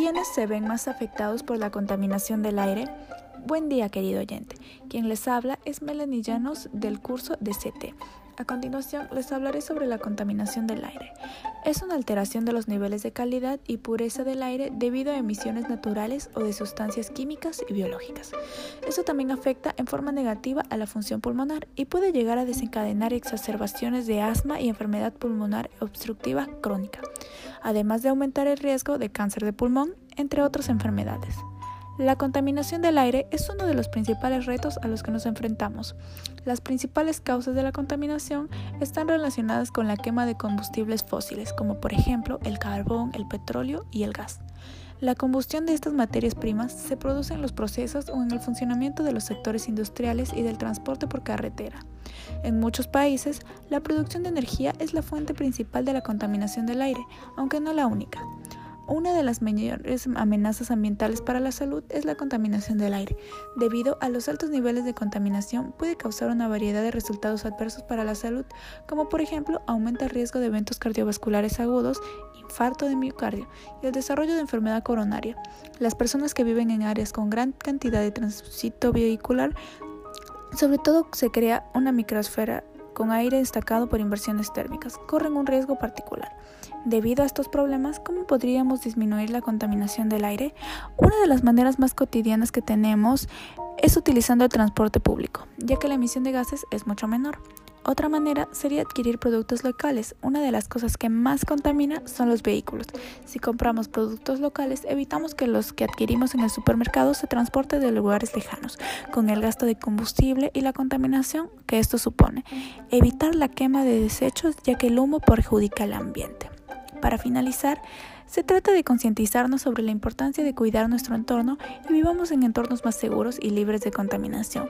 ¿Quiénes se ven más afectados por la contaminación del aire? Buen día, querido oyente. Quien les habla es Melanie Llanos del curso de CT. A continuación, les hablaré sobre la contaminación del aire. Es una alteración de los niveles de calidad y pureza del aire debido a emisiones naturales o de sustancias químicas y biológicas. Esto también afecta en forma negativa a la función pulmonar y puede llegar a desencadenar exacerbaciones de asma y enfermedad pulmonar obstructiva crónica, además de aumentar el riesgo de cáncer de pulmón, entre otras enfermedades. La contaminación del aire es uno de los principales retos a los que nos enfrentamos. Las principales causas de la contaminación están relacionadas con la quema de combustibles fósiles, como por ejemplo el carbón, el petróleo y el gas. La combustión de estas materias primas se produce en los procesos o en el funcionamiento de los sectores industriales y del transporte por carretera. En muchos países, la producción de energía es la fuente principal de la contaminación del aire, aunque no la única. Una de las mayores amenazas ambientales para la salud es la contaminación del aire. Debido a los altos niveles de contaminación puede causar una variedad de resultados adversos para la salud, como por ejemplo aumenta el riesgo de eventos cardiovasculares agudos, infarto de miocardio y el desarrollo de enfermedad coronaria. Las personas que viven en áreas con gran cantidad de tránsito vehicular, sobre todo se crea una microsfera con aire destacado por inversiones térmicas, corren un riesgo particular. Debido a estos problemas, ¿cómo podríamos disminuir la contaminación del aire? Una de las maneras más cotidianas que tenemos es utilizando el transporte público, ya que la emisión de gases es mucho menor. Otra manera sería adquirir productos locales. Una de las cosas que más contamina son los vehículos. Si compramos productos locales, evitamos que los que adquirimos en el supermercado se transporten de lugares lejanos, con el gasto de combustible y la contaminación que esto supone. Evitar la quema de desechos, ya que el humo perjudica al ambiente. Para finalizar, se trata de concientizarnos sobre la importancia de cuidar nuestro entorno y vivamos en entornos más seguros y libres de contaminación.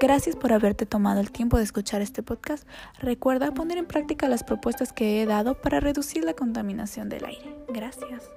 Gracias por haberte tomado el tiempo de escuchar este podcast. Recuerda poner en práctica las propuestas que he dado para reducir la contaminación del aire. Gracias.